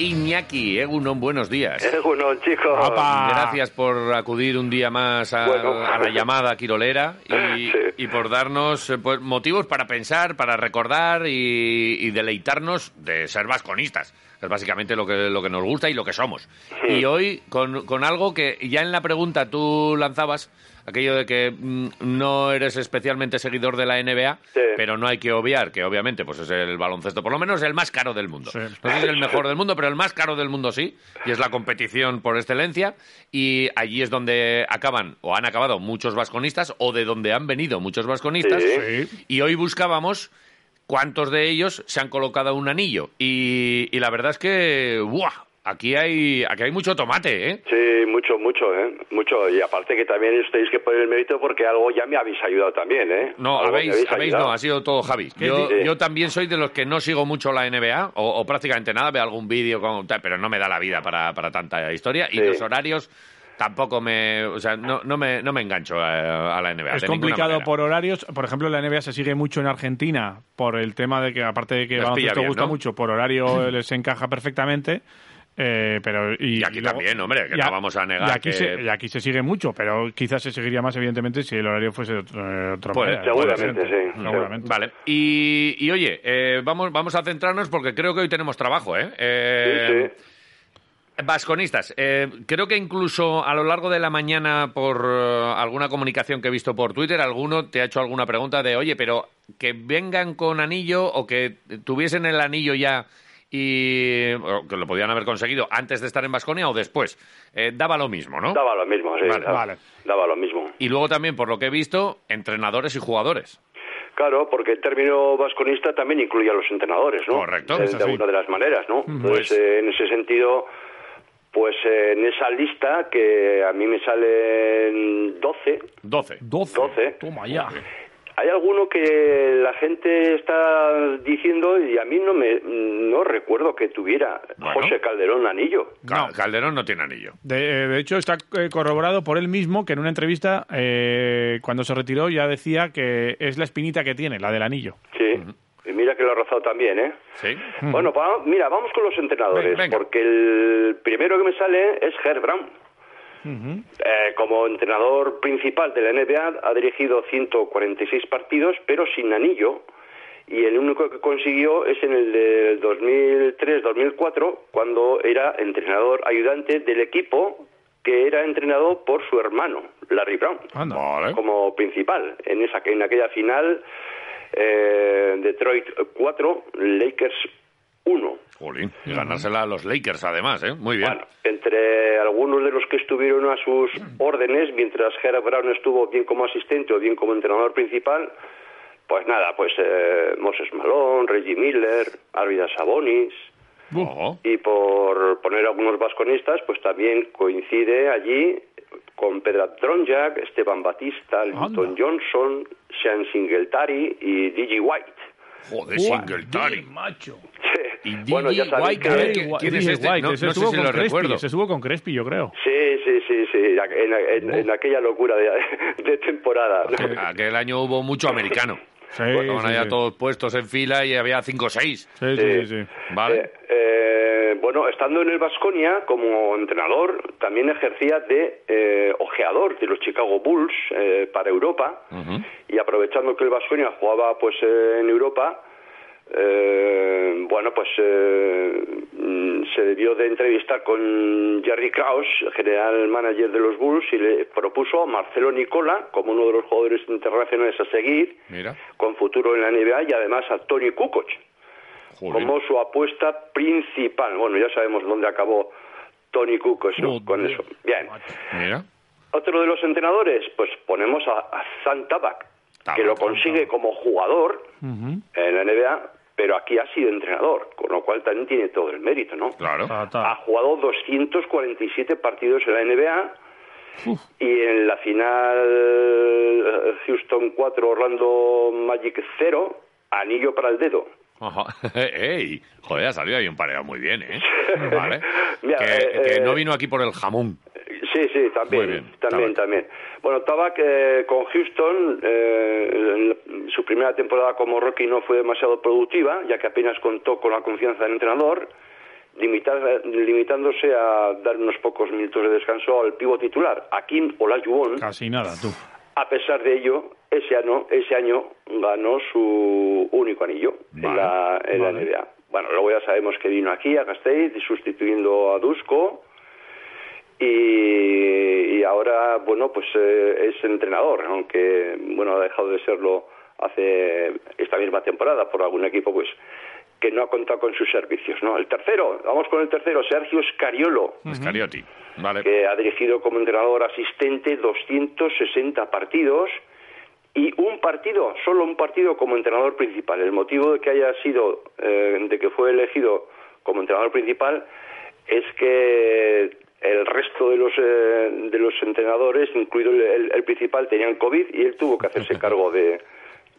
Iñaki, Egunon, buenos días. Uno, chicos. Gracias por acudir un día más a, Bueno. a la llamada quirolera y, Sí. y por darnos eh, pues, motivos para pensar, para recordar y, y deleitarnos de ser vasconistas. Es básicamente lo que, lo que nos gusta y lo que somos. Y hoy con, con algo que ya en la pregunta tú lanzabas, aquello de que mm, no eres especialmente seguidor de la NBA, Sí. pero no hay que obviar que obviamente pues es el baloncesto, por lo menos el más caro del mundo. No es el mejor del mundo, pero el más caro del mundo sí, y es la competición por excelencia, y allí es donde acaban, o han acabado muchos vasconistas, o de donde han venido muchos vasconistas, Sí. y hoy buscábamos cuántos de ellos se han colocado un anillo, y, y la verdad es que, ¡buah! Aquí hay, aquí hay mucho tomate, ¿eh? Sí, mucho, mucho, ¿eh? Mucho. Y aparte que también os tenéis que poner el mérito porque algo ya me habéis ayudado también, ¿eh? No, habéis, habéis no, ha sido todo Javi. Yo, Sí. yo también soy de los que no sigo mucho la NBA, o, o prácticamente nada, veo algún vídeo, con, pero no me da la vida para, para tanta historia, y los horarios tampoco me... O sea, no, no, me, no me engancho a, a la NBA. Es de complicado por horarios. Por ejemplo, la NBA se sigue mucho en Argentina por el tema de que, aparte de que Les baloncesto bien, gusta ¿no? mucho, por horario les encaja perfectamente. Eh, pero, y, Y aquí luego- también, hombre, que a- no vamos a negar y aquí, que- se, y aquí se sigue mucho, pero quizás se seguiría más, evidentemente, si el horario fuese de otro, de otra Puede- manera. seguramente, Seguramente, sí. seguramente. Vale. Y, y oye, eh, vamos, vamos a centrarnos porque creo que hoy tenemos trabajo, ¿eh? Eh, Sí, sí. Vasconistas, eh, creo que incluso a lo largo de la mañana, por eh, alguna comunicación que he visto por Twitter, alguno te ha hecho alguna pregunta de, oye, pero que vengan con anillo o que tuviesen el anillo ya y que lo podían haber conseguido antes de estar en Vasconia o después. Eh, daba lo mismo, ¿no? Daba lo mismo, sí. Vale, daba, vale. daba lo mismo. Y luego también, por lo que he visto, entrenadores y jugadores. Claro, porque el término vasconista también incluye a los entrenadores, ¿no? Correcto, De, es de alguna de las maneras, ¿no? Pues- Pues eh, en ese sentido, pues eh, en esa lista que a mí me salen 12, 12. 12. 12. Toma ya. Hay alguno que la gente está diciendo y a mí no me no recuerdo que tuviera Bueno. José Calderón anillo. No. Calderón no tiene anillo. De, eh, de hecho, está eh, corroborado por él mismo que en una entrevista, eh, cuando se retiró, ya decía que es la espinita que tiene, la del anillo. Sí. Y mira que lo ha rozado también, ¿eh? ¿Sí? Bueno, pa- mira, vamos con los entrenadores, Venga. porque el primero que me sale es Herb Brown. Eh, como entrenador principal de la NBA ha dirigido 146 partidos, pero sin anillo. Y el único que consiguió es en el del 2003-2004, cuando era entrenador ayudante del equipo que era entrenado por su hermano, Larry Brown, Anda. Como principal. En, esa, en aquella final, eh, Detroit 4, Lakers 1. Jolín, y ganársela a los Lakers además, ¿eh? Muy bien. Bueno, entre algunos de los que estuvieron a sus órdenes, mientras Herb Brown estuvo bien como asistente o bien como entrenador principal, pues nada, pues eh, Moses Malone, Reggie Miller, Arvidas Sabonis, y por poner algunos vasconistas, pues también coincide allí con Pedro Dronjak, Esteban Batista, Linton. Johnson, Sean Singletary y Digi White. Joder, Singletary. Macho. Y bueno, ya sabéis White, que... ¿quién- White, quién es este? White, No- ese no sé estuvo si con lo Crespi, recuerdo. ese estuvo con Crespi, yo creo. Sí, sí, sí, sí, en, en- en aquella locura de, de temporada. ¿no? Aquel- Aquel año hubo mucho americano. Sí, Estaban sí, allá sí. todos puestos en fila y había cinco o seis. Sí, sí, sí. sí. ¿Vale? Eh, eh, bueno, estando en el Vasconia como entrenador, también ejercía de eh, ojeador de los Chicago Bulls eh, para Europa y aprovechando que el Vasconia jugaba pues eh, en Europa, eh, bueno, pues eh, mm, se debió de entrevistar con Jerry Krause, general manager de los Bulls, y le propuso a Marcelo Nicola como uno de los jugadores internacionales a seguir, Mira. con futuro en la NBA, y además a Tony Kukoc Como su apuesta principal. Bueno, ya sabemos dónde acabó Tony Kukoc ¿no? Joder, con eso. Bien. Mira. Otro de los entrenadores, pues ponemos a, a Zan Tabak, Tabak, que lo consigue como jugador en la NBA, pero aquí ha sido entrenador, con lo cual también tiene todo el mérito, ¿no? Claro. Ta, Ha jugado 247 partidos en la NBA Y en la final, eh, Houston 4, Orlando Magic 0, anillo para el dedo. Ajá. ¡Ey! Joder, ha salido ahí un pareo muy bien, ¿eh? Vale. Mira, que, eh, que eh, no vino aquí por el jamón. Sí, sí, también, Muy bien, también, también. Bueno, Tabak eh, con Houston, eh, en su primera temporada como rookie no fue demasiado productiva, ya que apenas contó con la confianza del entrenador, limitar- limitándose a dar unos pocos minutos de descanso al pivo titular, Akim Olajuwon. Casi nada, tú. A pesar de ello, ese año, ese año ganó su único anillo en la, en la. NBA. Bueno, luego ya sabemos que vino aquí a Gasteiz sustituyendo a Dusko y, y ahora, bueno, pues eh, es entrenador, aunque, bueno, ha dejado de serlo hace esta misma temporada por algún equipo, pues que no ha contado con sus servicios, ¿no? El tercero, vamos con el tercero, Sergio Scariolo Scariotti. Vale. que ha dirigido como entrenador asistente 260 partidos y un partido, solo un partido como entrenador principal. El motivo de que haya sido, eh, de que fue elegido como entrenador principal es que el resto de los eh, de los entrenadores, incluido el, el- el principal, tenían COVID y él tuvo que hacerse cargo de,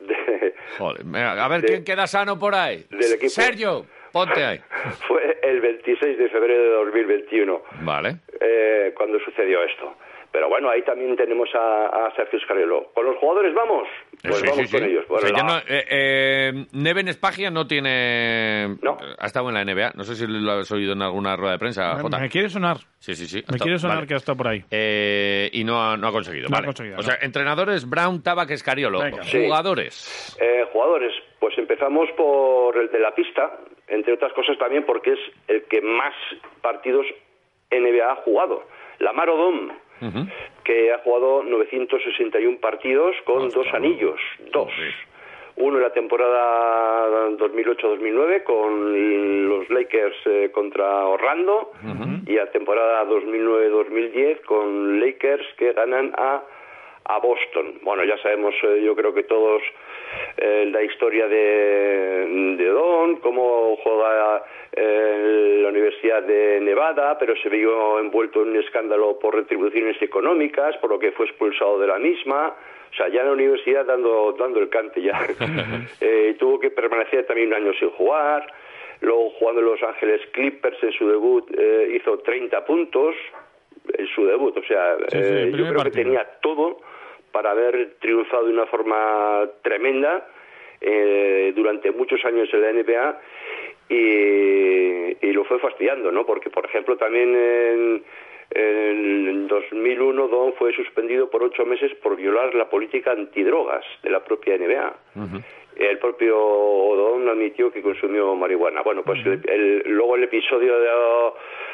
de- Joder, a ver de- quién queda sano por ahí. del equipo. Sergio, ponte ahí. fue el 26 de febrero de 2021. Vale. eh, cuando sucedió esto. Pero bueno, ahí también tenemos a, a Sergio Scariolo. ¿Con los jugadores vamos? Pues Sí, vamos sí, con sí. ellos. O Bueno, sea, ya la- no- eh, eh, Neven Espagia no tiene... No. Ha estado en la NBA. No sé si lo has oído en alguna rueda de prensa, Me, Jota. me quiere sonar. Sí, sí, sí. Me estado- quiere sonar vale. que ha estado por ahí. Eh, y no ha, no ha conseguido. No ha vale. conseguido, O no. sea, entrenadores Brown, Tabac, Escariolo. Jugadores. Eh, jugadores, pues empezamos por el de la pista, entre otras cosas también porque es el que más partidos NBA ha jugado. Lamar Odom, Ujú. que ha jugado 961 partidos con Ostras. dos anillos, dos. Uno en la temporada 2008-2009 con los Lakers eh, contra Orlando y la temporada 2009-2010 con Lakers que ganan a, a Boston. Bueno, ya sabemos, eh, yo creo que todos, eh, la historia de, de Don, cómo juega eh, en la Universidad de Nevada, pero se vio envuelto en un escándalo por retribuciones económicas, por lo que fue expulsado de la misma. O sea, ya en la universidad dando, dando el cante ya. Eh, tuvo que permanecer también un año sin jugar. Luego jugando en Los Ángeles Clippers en su debut eh, hizo 30 puntos en su debut. O sea, Sí, sí, eh, yo creo que tenía todo para haber triunfado de una forma tremenda eh, durante muchos años en la NBA y, lo fue fastidiando, ¿no? Porque, por ejemplo, también en, en 2001 Don fue suspendido por ocho meses por violar la política antidrogas de la propia NBA. El propio Don admitió que consumió marihuana. Bueno, pues el- el- luego el episodio de,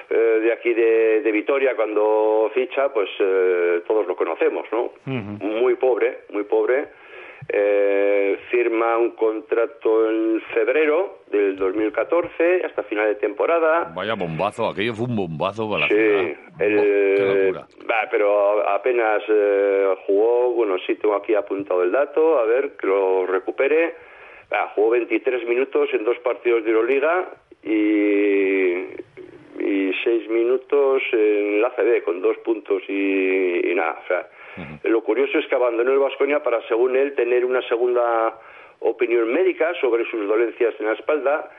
eh, de aquí de, de Vitoria, cuando ficha, pues eh, todos lo conocemos, ¿no? Muy pobre, muy pobre. Eh, firma un contrato en febrero del 2014 hasta final de temporada. Vaya bombazo. Aquello fue un bombazo para la Sí, el- qué locura. va, pero apenas eh, jugó, bueno, sí tengo aquí apuntado el dato, a ver, que lo recupere. Jugó 23 minutos en dos partidos de Euroliga y, y 6 minutos en la CB con dos puntos y, y nada. O sea, lo curioso es que abandonó el Vasconia para, según él, tener una segunda opinión médica sobre sus dolencias en la espalda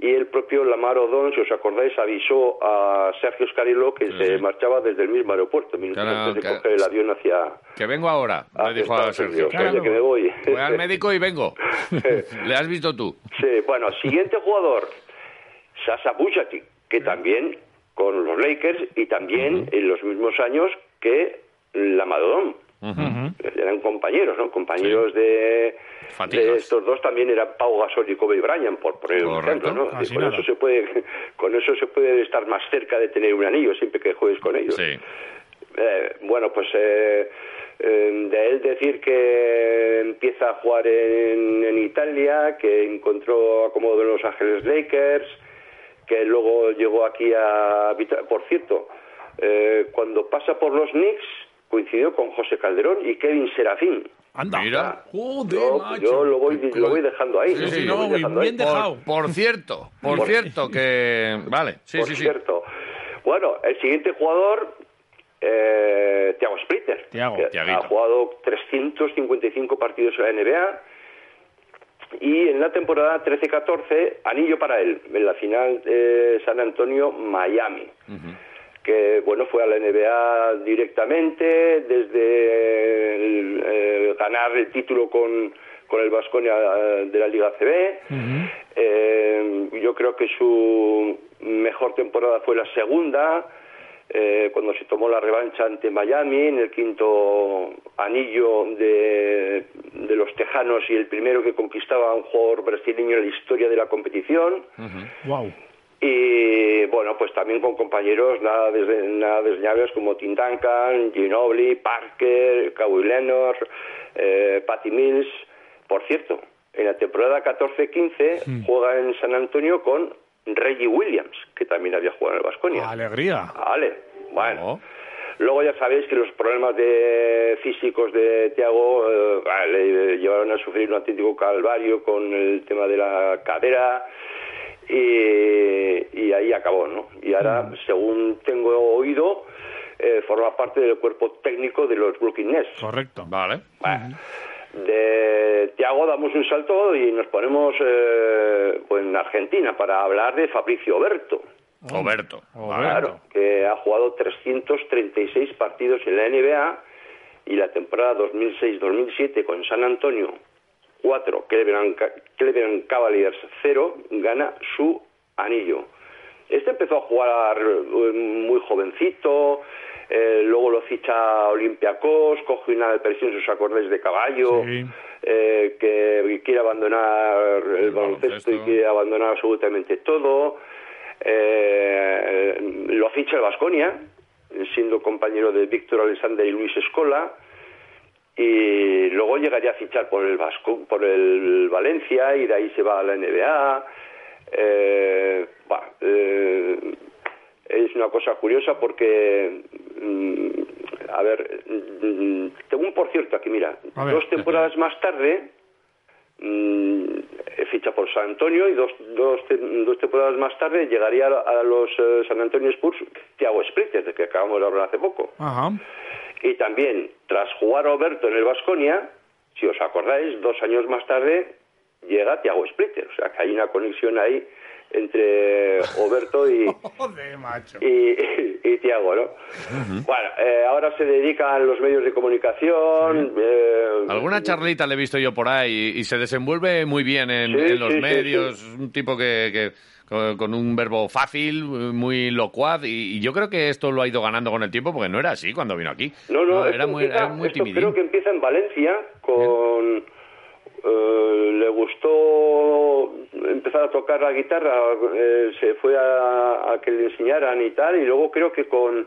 y el propio Lamar Odón, si os acordáis, avisó a Sergio Scarilo que Sí, se marchaba desde el mismo aeropuerto, minutos Claro, antes de que- coger el avión hacia, Que vengo ahora, le hacia dijo a Sergio. Que me voy. Voy al médico y vengo. ¿Le has visto tú? Sí, bueno, siguiente jugador, Sasa Bujatic, que también con los Lakers y también en los mismos años que Lamar Odom. Eran compañeros, ¿no? Compañeros de, estos dos también eran Pau Gasol y Kobe Bryant, por poner un ejemplo, con nada. eso se puede, con eso se puede estar más cerca de tener un anillo siempre que juegues con ellos. Sí. Eh, bueno, pues eh, eh, de él decir que empieza a jugar en, en Italia, que encontró acomodo en Los Ángeles Lakers, que luego llegó aquí a... Por cierto, eh, cuando pasa por los Knicks coincidió con José Calderón y Kevin Serafín. Anda. Mira. Joder, Yo, macho. yo lo, voy, lo voy dejando ahí. Sí, sí, lo no, dejando ahí. bien dejado. Por, por cierto, por Por- cierto que... Vale, sí, por sí, sí. cierto. Bueno, el siguiente jugador, eh, Thiago Splitter, Thiago. que Thiaguito. ha jugado 355 partidos en la NBA y en la temporada 13-14 anillo para él en la final de San Antonio Miami que bueno fue a la NBA directamente desde el, eh, ganar el título con con el Vasconia de la Liga CB Eh, yo creo que su mejor temporada fue la segunda eh, cuando se tomó la revancha ante Miami en el quinto anillo de, de los Tejanos y el primero que conquistaba a un jugador brasileño en la historia de la competición. Wow. Y bueno, pues también con compañeros nada, des- nada desdeñables como Tim Duncan, Ginobili, Parker, Kawhi Leonard, eh, Patty Mills. Por cierto, en la temporada 14-15 juega en San Antonio con Reggie Williams, que también había jugado en el Vasconia. Alegría. Vale, bueno. Oh. Luego ya sabéis que los problemas de físicos de Tiago le llevaron a sufrir un auténtico calvario con el tema de la cadera y, y ahí acabó, ¿no? Y ahora, según tengo oído, eh, forma parte del cuerpo técnico de los Brooklyn Nets. Correcto. Vale. Bueno, de Tiago damos un salto y nos ponemos eh, pues en Argentina para hablar de Fabricio Oberto. Oberto. Vale. Claro, que ha jugado 336 partidos en la NBA y la temporada 2006-2007 con San Antonio 4, Cleveland, Ca- Cleveland Cavaliers 0, gana su anillo. Este empezó a jugar eh, muy jovencito, eh, luego lo ficha Olympiacos, coge una depresión en sus acordes de caballo, Sí. eh, que quiere abandonar el, El baloncesto y quiere abandonar absolutamente todo. Eh, lo ficha el Vasconia, siendo compañero de Víctor Alexander y Luis Escola, y luego llegaría a fichar por el Vasco, por el Valencia y de ahí se va a la NBA. Eh, bah, eh, es una cosa curiosa porque, mm, a ver, mm, tengo un por cierto aquí, mira, A ver. dos temporadas más tarde mm, ficha por San Antonio y dos, dos, dos temporadas más tarde llegaría a, a los eh, San Antonio Spurs Thiago Splitter, de que acabamos de hablar hace poco. Ajá. Y también, tras jugar Roberto en el Vasconia, si os acordáis, dos años más tarde llega Thiago Splitter. O sea que hay una conexión ahí entre Oberto y, y, y Tiago, ¿no? Bueno, eh, ahora se dedican los medios de comunicación. eh, Alguna charlita le he visto yo por ahí y, y se desenvuelve muy bien en, Sí, en los sí, sí, medios. Un tipo que, que- con, con un verbo fácil, muy locuaz. Y, y yo creo que esto lo ha ido ganando con el tiempo porque no era así cuando vino aquí. No, no, era muy, empieza- era muy esto timidín. creo que empieza en Valencia con... eh, le gustó empezar a tocar la guitarra, eh, se fue a, a que le enseñaran y tal, y luego creo que con,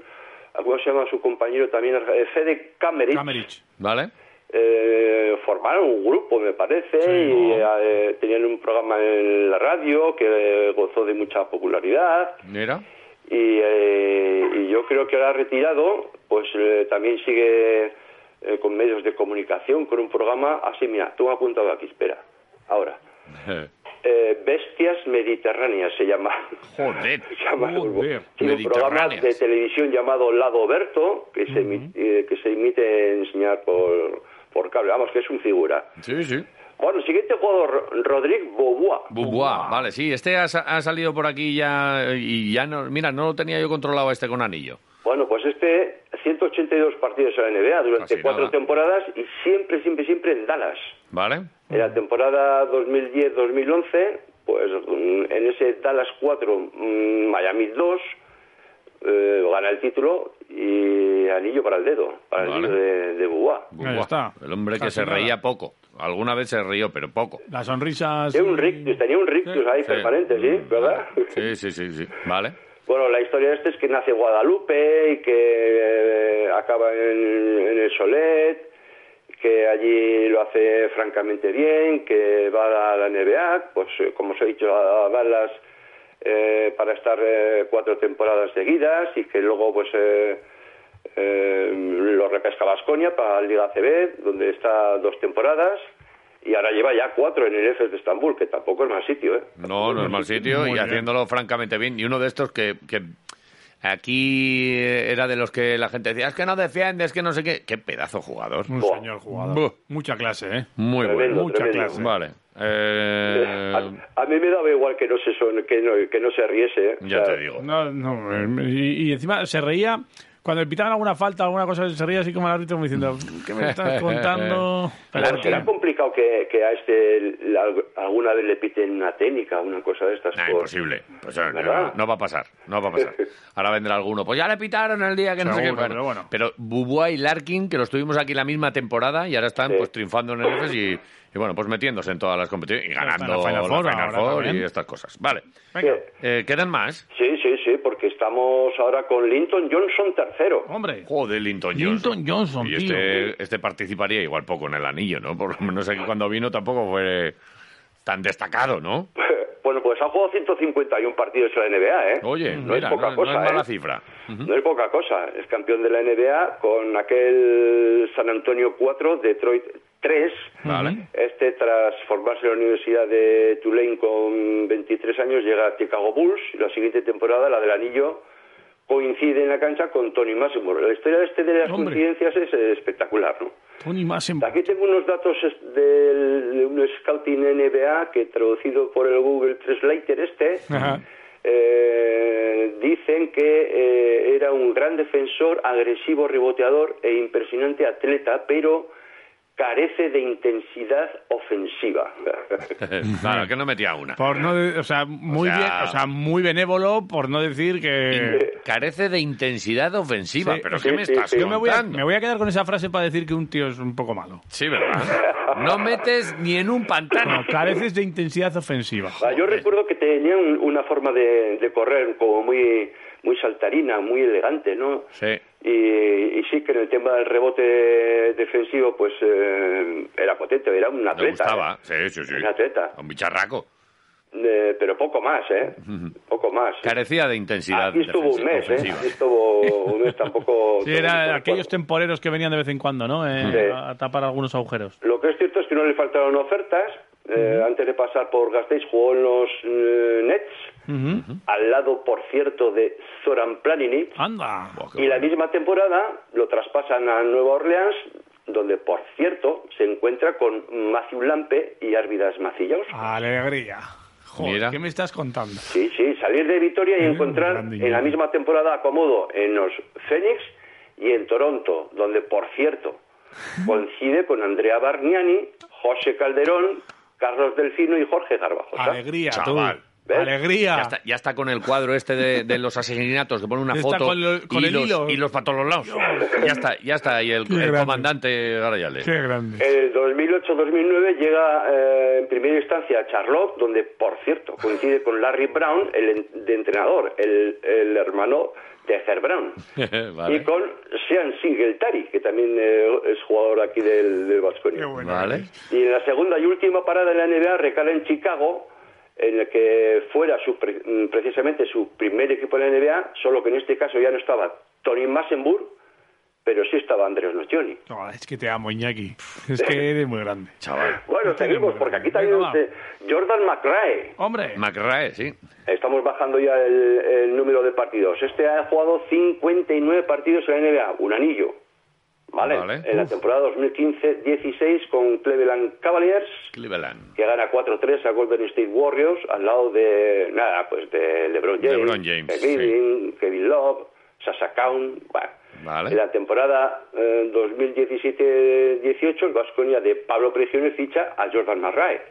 ¿cómo se llama su compañero también? Eh, Fede Camerich, Camerich. ¿Vale? Eh, formaron un grupo, me parece, y eh, tenían un programa en la radio que eh, gozó de mucha popularidad. Mira. Y, eh, y yo creo que ahora retirado, pues eh, también sigue eh, con medios de comunicación, con un programa así, mira, tú has apuntado aquí, espera, ahora. Eh, Bestias Mediterráneas se llama. Joder. Se llama. Joder. Un programa de televisión llamado Lado Berto, que, se, eh, que se emite en enseñar por, por cable. Vamos, que es un figura. Sí, sí. Bueno, el siguiente jugador, Rodrigue Bobois. Bubuá, vale, sí, este ha, sa- ha salido por aquí ya y ya no, mira, no lo tenía yo controlado este con anillo. Bueno, pues este 182 partidos en la NBA durante Casi cuatro nada. temporadas y siempre, siempre, siempre en Dallas. ¿Vale? En la temporada 2010-2011, pues en ese Dallas 4, mm, Miami 2, eh, gana el título y anillo para el dedo, para el anillo de, de Bobois. Bubuá, está. El hombre que se nada. reía poco. Alguna vez se rió, pero poco. Las sonrisas. Tenía un rictus, tenía un rictus ahí Sí. permanente, ¿sí? ¿Verdad? Sí, sí, sí, sí. Vale. Bueno, la historia de este es que nace Guadalupe y que eh, acaba en, en el Solet, que allí lo hace francamente bien, que va a la NBA, pues eh, como os he dicho, a Dallas eh, para estar eh, cuatro temporadas seguidas y que luego pues eh, eh, lo repesca Vasconia para la Liga CB, donde está dos temporadas. Y ahora lleva ya cuatro en el EFES de Estambul, que tampoco es mal sitio, ¿eh? No, no es mal sitio y haciéndolo francamente bien. Y uno de estos que, que Aquí era de los que la gente decía, es que no defiende, es que no sé qué. Qué pedazo jugador. Un Buah. señor jugador. Buah. Mucha clase, ¿eh? Muy Tremendo, bueno. Mucha tremendo. clase. Vale. Eh, A, a mí me daba igual que no se son- que no, que no se riese. ¿eh? ya O sea, te digo. No, no, eh, y, y encima se reía cuando le pitaban alguna falta, alguna cosa, se reía así como el árbitro como diciendo, ¿qué me estás contando? Pero Claro, será complicado que, que a este la- alguna vez le piten una técnica, una cosa de estas. Nah, por- imposible. Pues, eh, no, no va a pasar, no va a pasar. Ahora vendrá alguno. Pues ya le pitaron el día que no sé qué. Pero bueno. Pero Bubua y Larkin, que los tuvimos aquí la misma temporada y ahora están Sí. pues triunfando en el EFES y, y, bueno, pues metiéndose en todas las competiciones y ganando la Final Four y estas cosas. Vale. Venga. Eh, ¿Quedan más? Sí, sí, sí, porque estamos ahora con Linton Johnson tercero. Hombre, Joder, Linton Johnson. Linton Johnson, Y tío. este, este participaría igual poco en el anillo, ¿no? Por lo menos aquí cuando vino tampoco fue tan destacado, ¿no? Bueno, pues ha jugado 151 partidos en la NBA, ¿eh? Oye, no mira, es poca no, cosa, no es mala ¿eh? cifra. No es poca cosa. Es campeón de la NBA con aquel San Antonio 4, Detroit 3. Vale. Este, tras formarse en la Universidad de Tulane con 23 años, llega a Chicago Bulls. Y la siguiente temporada, la del anillo, coincide en la cancha con Tony Massimo. La historia de este de las Hombre. coincidencias es espectacular, ¿no? Tony Massen. Aquí tengo unos datos del- de un scouting NBA que traducido por el Google Translator este Ajá. eh, dicen que eh, era un gran defensor, agresivo, reboteador e impresionante atleta, pero carece de intensidad ofensiva. claro, que no metía una. Por no, de- o sea, muy O sea- bien, o sea, muy benévolo, por no decir que... Carece de intensidad ofensiva. Sí, ¿Pero sí, qué me sí, estás sí. Yo me voy, a, contando? me voy a quedar con esa frase para decir que un tío es un poco malo. Sí, ¿verdad? No metes ni en un pantano. No, careces de intensidad ofensiva. Ah, Yo recuerdo que tenía un- una forma de, de correr como muy, muy saltarina, muy elegante, ¿no? Sí. Y, y sí que en el tema del rebote defensivo, pues eh, era potente, era un Me atleta. gustaba. ¿eh? Sí, sí, sí. Un atleta. Un bicharraco. Eh, pero poco más, ¿eh? Poco más. Carecía de intensidad Aquí estuvo un mes, ¿eh? Aquí estuvo un mes tampoco... Sí, era aquellos temporeros que venían de vez en cuando, ¿no? Eh, Sí. A tapar algunos agujeros. Lo que es cierto es que no le faltaron ofertas. Eh, Antes de pasar por Gasteiz jugó en los eh, Nets, al lado, por cierto, de Zoran Planinic. Anda. Y la bueno. misma temporada lo traspasan a Nueva Orleans, donde, por cierto, se encuentra con Matthew Lampe y Árvidas Macillaus. Alegría. Joder, Mira. ¿qué me estás contando? Sí, sí, salir de Vitoria y Eh, encontrar en la misma temporada acomodo en los Phoenix y en Toronto, donde, por cierto, coincide con Andrea Bargnani, José Calderón, Carlos Delfino y Jorge Garbajosa. Alegría, Chaval. tú. ¿Ves? Alegría. Ya está, ya está con el cuadro este de, de los asesinatos, que pone una está foto con lo- con y, el los, hilo. y los para todos los lados. Ya está, ya está ahí el, el comandante Garayales. Qué grande. En el 2008-2009 llega eh, en primera instancia a Charlotte, donde, por cierto, coincide con Larry Brown, el en- de entrenador, el, el hermano de Brown. vale. Y con Sean Singletary, que también eh, es jugador aquí del, del bueno. Vale. Y en la segunda y última parada de la NBA recala en Chicago, en el que fuera su pre- mm, precisamente su primer equipo en la NBA, solo que en este caso ya no estaba Tony Massenburg, pero sí estaba Andrés Nocioni. No, es que te amo, Iñaki. Es que eres muy grande. Chaval. Bueno, Este seguimos, porque aquí también este, Jordan McRae. Hombre. McRae, sí. Estamos bajando ya el, el número de partidos. Este ha jugado 59 partidos en la NBA, un anillo. ¿Vale? Vale. En la temporada 2015-16 con Cleveland Cavaliers, Cleveland. que gana 4-3 a Golden State Warriors, al lado de, nada, pues de LeBron James, LeBron James, Kevin, Irving, Kevin Love, Sasha Kaun, bueno. Vale. En la temporada eh, 2017-18, el Vasconia de Pablo Presione ficha a Jordan Marrae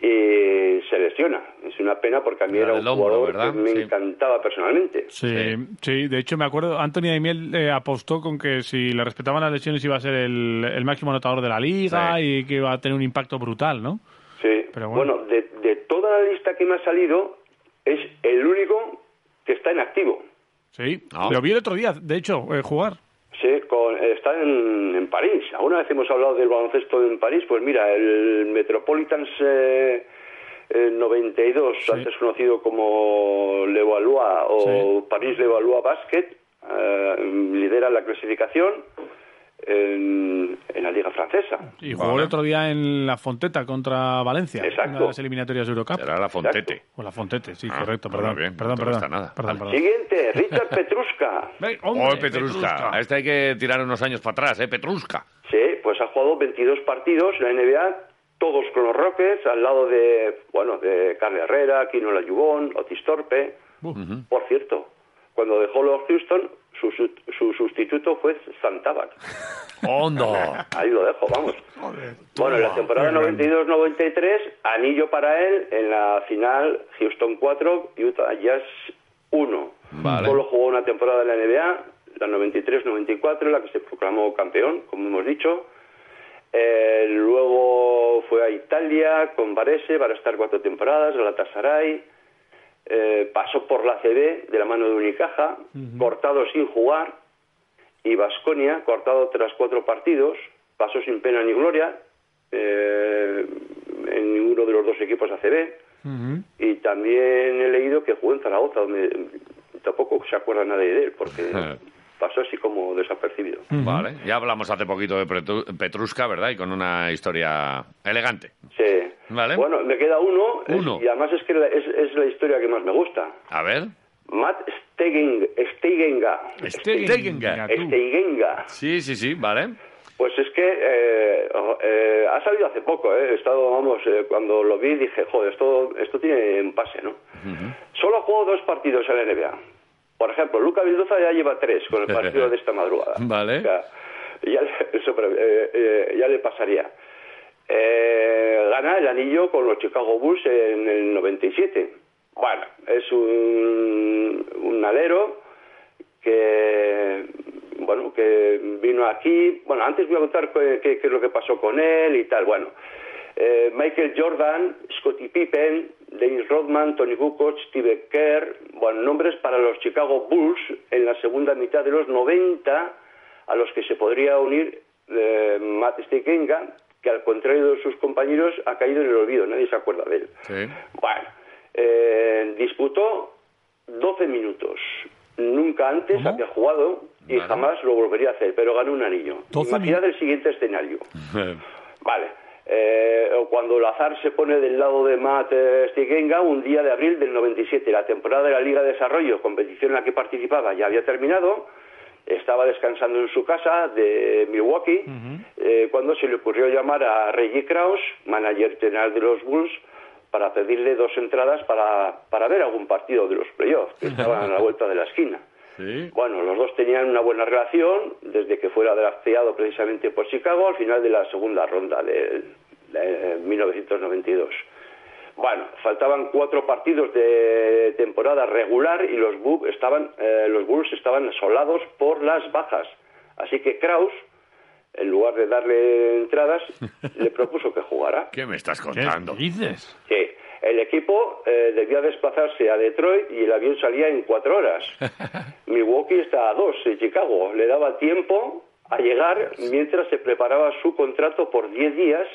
y se lesiona. Es una pena porque a mí La era un hombro, jugador ¿verdad? que me Sí. encantaba personalmente. Sí, Sí. sí, de hecho me acuerdo, Anthony Daimiel eh, apostó con que si le respetaban las lesiones iba a ser el, el máximo anotador de la liga Sí. y que iba a tener un impacto brutal, ¿no? Sí. Pero bueno. bueno, de, de toda la lista que me ha salido, es el único que está en activo. Sí, Ah. lo vi el otro día, de hecho, eh, jugar. Sí, con, está en, en París. Alguna vez hemos hablado del baloncesto en París. Pues mira, el Metropolitans eh, eh, 92, Sí. antes conocido como Levallois o París Levallois Basket, eh, lidera la clasificación en, en la Liga Francesa. Y jugó Vale. el otro día en la Fonteta contra Valencia, Exacto. una de las eliminatorias de Eurocup. Será la Fontete. O la Fontete, sí, Ah, correcto, perdón. bien, perdón, no perdón, nada. perdón, perdón. Siguiente, Richard Petruska. Oh, Petruska. A este hay que tirar unos años para atrás, ¿eh? Petruska. Sí, pues ha jugado 22 partidos en la NBA, todos con los Rockets, al lado de, bueno, de Carly Herrera, Kino Layubón, Otis Torpe. Por cierto, cuando dejó los Houston, su, su, su sustituto fue Santaban. ¡Hondo! Ahí lo dejo, vamos. Bueno, en la temporada 92-93, anillo para él en la final Houston 4, Utah Jazz 1. Vale. Solo jugó una temporada en la NBA, la 93-94, en la que se proclamó campeón, como hemos dicho. Eh, luego fue a Italia con Varese para estar cuatro temporadas, Galatasaray. Eh, pasó por la CB de la mano de Unicaja, cortado sin jugar y Vasconia, cortado tras cuatro partidos, pasó sin pena ni gloria eh, en ninguno de los dos equipos ACB. Y también he leído que jugó en Zaragoza, donde tampoco se acuerda nadie de él, porque pasó así como desapercibido. Vale, ya hablamos hace poquito de Petru- Petruska, ¿verdad? Y con una historia elegante. Sí. Vale. Bueno, me queda uno, Uno. y además es que la- es, es la historia que más me gusta. A ver. Matt Stegen, Stegenga. Stegenga. Stegenga. Sí, sí, sí, vale. Pues es que eh, eh, ha salido hace poco, ¿eh? He estado, vamos, eh, cuando lo vi dije, joder, esto, esto tiene en pase, ¿no? Solo jugado dos partidos en la NBA. Por ejemplo, Luca Vildoza ya lleva tres con el partido de esta madrugada. Vale. O sea, ya, eh, eh, ya le pasaría. Eh, gana el anillo con los Chicago Bulls en el 97. Bueno, es un, un alero que bueno que vino aquí bueno antes voy a contar qué, qué- qué es lo que pasó con él y tal bueno eh, Michael Jordan Scottie Pippen Dennis Rodman Tony Kukoc Steve Kerr bueno nombres para los Chicago Bulls en la segunda mitad de los 90 a los que se podría unir eh, Matt Stegenga que al contrario de sus compañeros ha caído en el olvido nadie se acuerda de él Sí. bueno, eh, disputó 12 minutos. Nunca antes ¿Cómo? había jugado y Vale. jamás lo volvería a hacer, pero ganó un anillo. 12 Imaginad el siguiente escenario. Vale. Eh, o cuando el azar se pone del lado de Matt eh, Stigenga, un día de abril del 97, la temporada de la Liga de Desarrollo, competición en la que participaba, ya había terminado, estaba descansando en su casa de Milwaukee, eh, cuando se le ocurrió llamar a Reggie Krause, manager general de los Bulls, para pedirle dos entradas para, para ver algún partido de los playoffs, que estaban a la vuelta de la esquina. Sí. Bueno, los dos tenían una buena relación desde que fuera drafteado precisamente por Chicago al final de la segunda ronda de, de 1992. Bueno, faltaban cuatro partidos de temporada regular y los Bulls estaban, eh, los Bulls estaban asolados por las bajas. Así que Kraus, en lugar de darle entradas, le propuso que jugara. ¿Qué me estás ¿Qué contando? dices? Sí, el equipo eh, debía desplazarse a Detroit y el avión salía en cuatro horas. Milwaukee está a dos de Chicago. Le daba tiempo a llegar mientras se preparaba su contrato por 10 días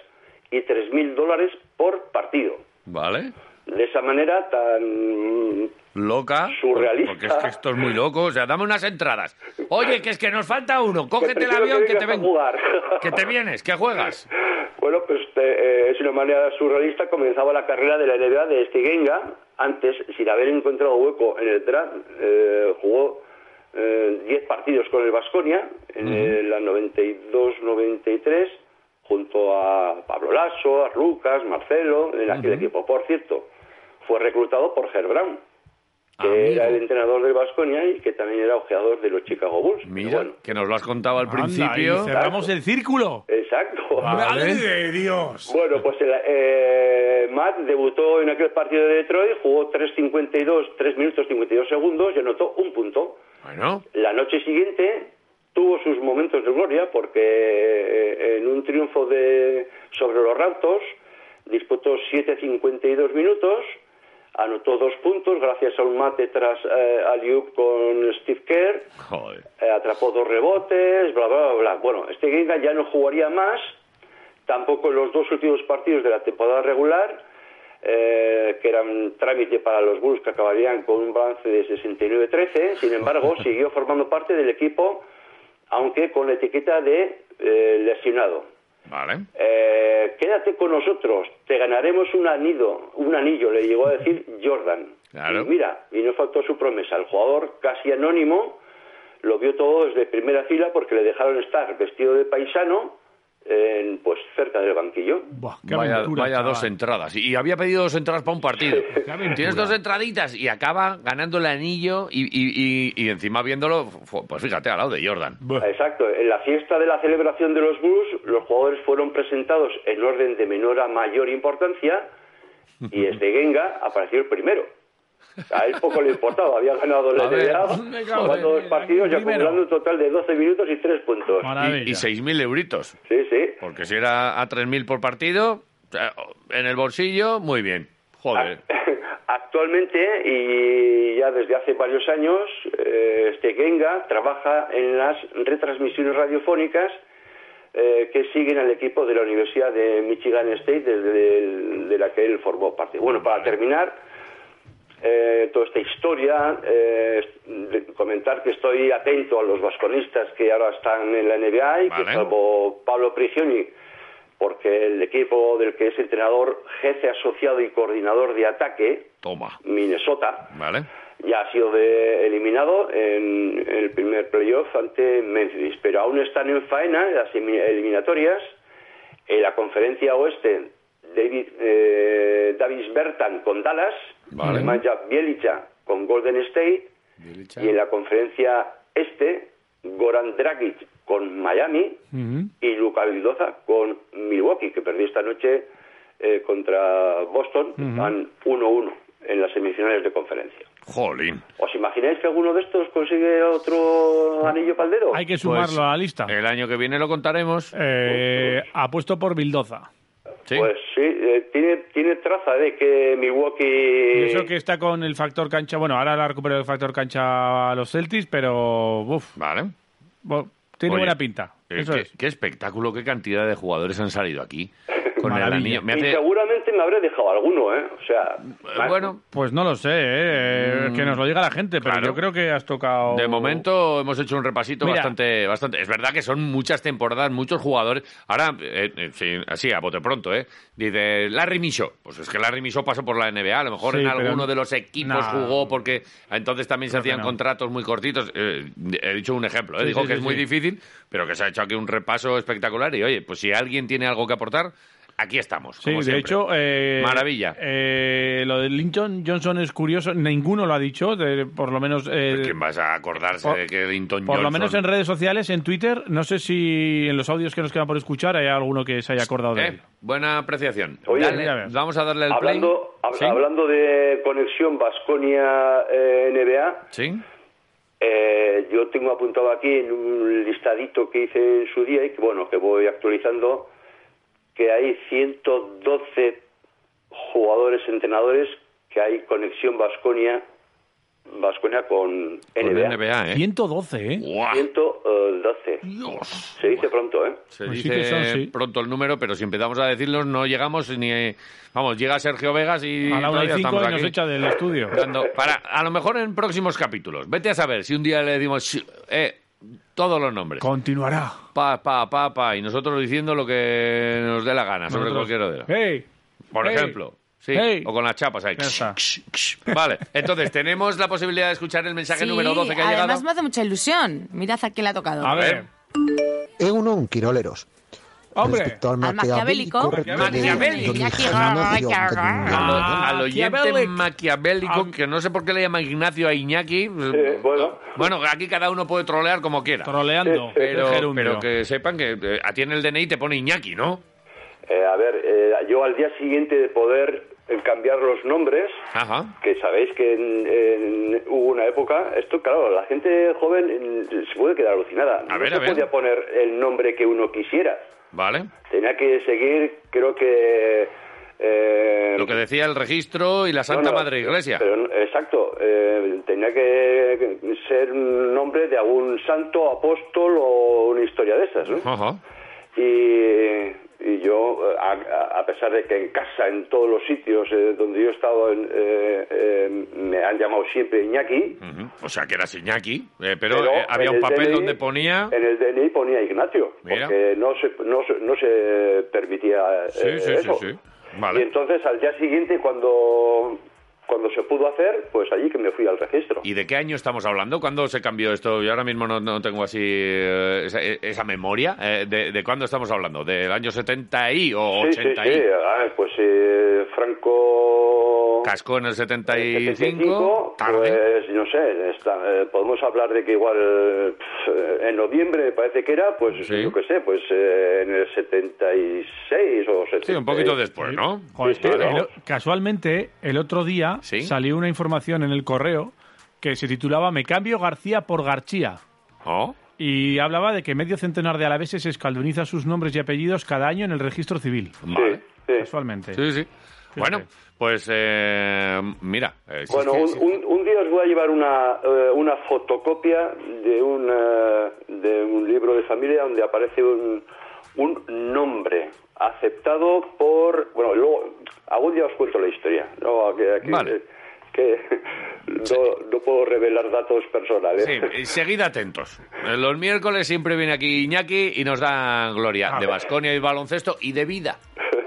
y 3.000 dólares por partido. Vale. De esa manera tan... Loca. Surrealista. Porque es que esto es muy loco. O sea, dame unas entradas. Oye, que es que nos falta uno. Cógete el avión que te vengas a ven. jugar. Que te vienes, que juegas. Bueno, pues eh, es una manera surrealista. Comenzaba la carrera de la NBA de Stigenga. Antes, sin haber encontrado hueco en el draft, eh, jugó eh, 10 partidos con el Vasconia en eh, la 92-93, junto a Pablo Lasso, a Lucas, Marcelo, en aquel equipo. Por cierto, fue reclutado por Herb Brown, que Amigo. era el entrenador del Vasconia y que también era ojeador de los Chicago Bulls. Mira, bueno, que nos lo has contado al Anda, principio. y cerramos el círculo. exacto. ¡Madre de Dios! Bueno, pues el, eh, Matt debutó en aquel partido de Detroit, jugó 3.52, 3 minutos 52 segundos y anotó un punto. Bueno, La noche siguiente tuvo sus momentos de gloria porque eh, en un triunfo de sobre los Raptors disputó 7.52 minutos, anotó dos puntos gracias a un mate tras eh, con Steve Kerr, joder. eh, atrapó dos rebotes, bla, bla, bla, bla. Bueno, este Genga ya no jugaría más, tampoco en los dos últimos partidos de la temporada regular, eh, que eran trámite para los Bulls que acabarían con un balance de 69-13. Sin embargo, siguió formando parte del equipo, aunque con la etiqueta de eh, lesionado. Vale. Eh, quédate con nosotros, te ganaremos un anillo, un anillo, le llegó a decir Jordan. Claro. Y mira, y no faltó su promesa. El jugador, casi anónimo, lo vio todo desde primera fila porque le dejaron estar vestido de paisano, en, pues cerca del banquillo. Buah, qué Vaya, aventura, vaya dos entradas. Y había pedido dos entradas para un partido. Tienes dos entraditas y acaba ganando el anillo y, y- y- y encima viéndolo, pues fíjate, al lado de Jordan. Buah. Exacto. En la fiesta de la celebración de los Bulls, los jugadores fueron presentados en orden de menor a mayor importancia y este Genga apareció el primero. A él poco le importaba, había ganado la NBA, jugando dos partidos y acumulando un total de 12 minutos y 3 puntos. Y, y 6.000 euritos. Sí, sí. Porque si era a 3.000 por partido, sea, en el bolsillo, muy bien. Joder. Actualmente y ya desde hace varios años, eh, este Genga trabaja en las retransmisiones radiofónicas eh, que siguen al equipo de la Universidad de Michigan State, desde el- de la que él formó parte. Bueno, para terminar eh, toda esta historia, eh, comentar que estoy atento a los vasconistas que ahora están en la NBA y Vale. que salvo Pablo Prigioni, porque el equipo del que es entrenador, jefe asociado y coordinador de ataque, Toma. Minnesota, ¿Vale? ya ha sido de- eliminado en, en el primer playoff ante Memphis, pero aún están en faena en las eliminatorias. En la conferencia oeste, David, eh, Davis Bertan con Dallas, Vale. Con Golden State, y en la conferencia este, Goran Dragic con Miami y Luca Vildoza con Milwaukee, que perdió esta noche eh, contra Boston, van 1-1 en las semifinales de conferencia. Jolín. ¿Os imagináis que alguno de estos consigue otro anillo dedo? Hay que sumarlo Pues, a la lista. El año que viene lo contaremos. Eh, apuesto por Bildoza. Sí. Pues sí, eh, tiene, tiene traza de que Milwaukee... Y eso que está con el factor cancha. Bueno, ahora la ha recuperado el factor cancha a los Celtics, pero. Uf, Vale. bueno, tiene Oye, buena pinta. Eh, Eso qué, es. qué espectáculo, qué cantidad de jugadores han salido aquí con el Maravilla. anillo. Me Y hace- seguramente me habré dejado alguno, ¿eh? O sea... Eh, bueno, Pues no lo sé, ¿eh? que nos lo diga la gente, pero Mm, claro. yo creo que has tocado. de momento hemos hecho un repasito Mira. bastante, bastante. Es verdad que son muchas temporadas, muchos jugadores. Ahora, eh, eh, sí, así, a bote pronto, ¿eh? Dice Larry Micho. Pues es que Larry Micho pasó por la NBA. A lo mejor Sí, en pero- alguno de los equipos jugó porque entonces también se Creo hacían no. contratos muy cortitos. Eh, he dicho un ejemplo, ¿eh? Sí, Dijo sí, que sí, es muy difícil, pero que se ha hecho aquí un repaso espectacular. Y oye, pues si alguien tiene algo que aportar, aquí estamos. Sí, como de siempre. hecho, eh, Maravilla. eh, lo de Linton Johnson es curioso, ninguno lo ha dicho, de- por lo menos. eh, ¿Quién vas a acordarse por- de que Linton por lo Johnson- menos en redes sociales, en Twitter, no sé si en los audios que nos quedan por escuchar hay alguno que se haya acordado de Eh, él. buena apreciación. Oye, Dale, mira, a ver. vamos a darle el Hablando, play. hab- ¿Sí? hablando de conexión Vasconia-NBA, ¿Sí? Eh, yo tengo apuntado aquí en un listadito que hice en su día y que bueno que voy actualizando que hay 112 jugadores entrenadores que hay conexión Vasconia Vasconia con Con NBA. ¿eh? 112, ¿eh? ¡Guau! 112. Se dice pronto, ¿eh? Se Pues dice que son, sí. pronto el número, pero si empezamos a decirlos no llegamos ni... eh, Vamos, llega Sergio Vegas y A la una y cinco y nos echa del estudio. dando- para, a lo mejor en próximos capítulos. Vete a saber si un día le dimos eh, todos los nombres. Continuará. Pa, pa, pa, pa, y nosotros diciendo lo que nos dé la gana sobre cualquier odero. ¡Hey! Por hey, ejemplo. Sí, hey. o con las chapas ahí. Vale, entonces tenemos la posibilidad de escuchar el mensaje Sí, número 12 que ha además llegado. me hace mucha ilusión. Mirad a quién le ha tocado. A ver. Egunon Quiroleros. Hombre. Al Al maquiavélico. maquiavélico reto de Maquiavélico. don Iñaki Ignacio García. Gañán. A lo, a lo oyente Maquiavélico. que no sé por qué le llama Ignacio a Iñaki. Eh, bueno. Bueno, aquí cada uno puede trolear como quiera. Troleando. Pero, pero que sepan que eh, a ti en el DNI te pone Iñaki, ¿no? Eh, a ver, eh, yo al día siguiente de poder eh, cambiar los nombres, Ajá. que sabéis que en- en- hubo una época, esto claro, la gente joven se puede quedar alucinada. A no ver, se a ver. podía poner el nombre que uno quisiera. Vale. Tenía que seguir, creo que... eh, Lo que decía el registro y la Santa no, no, Madre Iglesia. pero exacto, eh, tenía que ser un nombre de algún santo, apóstol o una historia de esas, y yo, eh, a, a pesar de que en casa, en todos los sitios eh, donde yo he estado, en- eh, eh, me han llamado siempre Iñaki. Ujú. O sea, que eras Iñaki, eh, pero, pero eh, había un el papel DNI donde ponía... En el DNI ponía Ignacio, Mira. porque no se, no, no se permitía Sí, sí, sí, eso. sí. Y Vale. entonces al día siguiente, cuando cuando se pudo hacer, pues allí que me fui al registro. ¿Y de qué año estamos hablando? ¿Cuándo se cambió esto? Yo ahora mismo no, no tengo así eh, esa, esa memoria. Eh, de, de cuándo estamos hablando? ¿Del año 70 y o Sí, sí, 80 sí. y? Ah, pues eh, Franco... Cascó en el en 75, 75, tarde. pues no sé, está, eh, podemos hablar de que igual en noviembre me parece que era, pues Sí. yo qué sé, pues eh, en el 76 o 70. Sí, un poquito después, ¿no? Joder, Sí, sí, el- ¿no? casualmente, el otro día Sí. salió una información en el correo que se titulaba Me cambio García por Garchía. ¿Oh? Y hablaba de que medio centenar de alaveses escalduniza sus nombres y apellidos cada año en el registro civil. Vale. Sí, sí. Casualmente. Sí, sí. Bueno, pues eh, mira. eh, si Bueno, es que- un, un- un día os voy a llevar una, eh, una fotocopia de un, eh, de un libro de familia donde aparece un, un nombre aceptado por... Bueno, luego, algún día os cuento la historia. No, aquí, aquí, Vale. eh, que no, no puedo revelar datos personales. Sí, seguid atentos. Los miércoles siempre viene aquí Iñaki y nos da gloria Ah. de Basconia y baloncesto y de vida.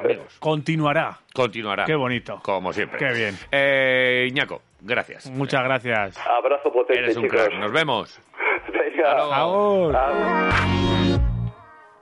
Amigos, Continuará. continuará. Qué bonito. Como siempre. Qué bien. Eh, Iñaco, gracias. Muchas gracias. Abrazo potente, Eres un chicos. crack. Nos vemos. Venga. Hasta luego.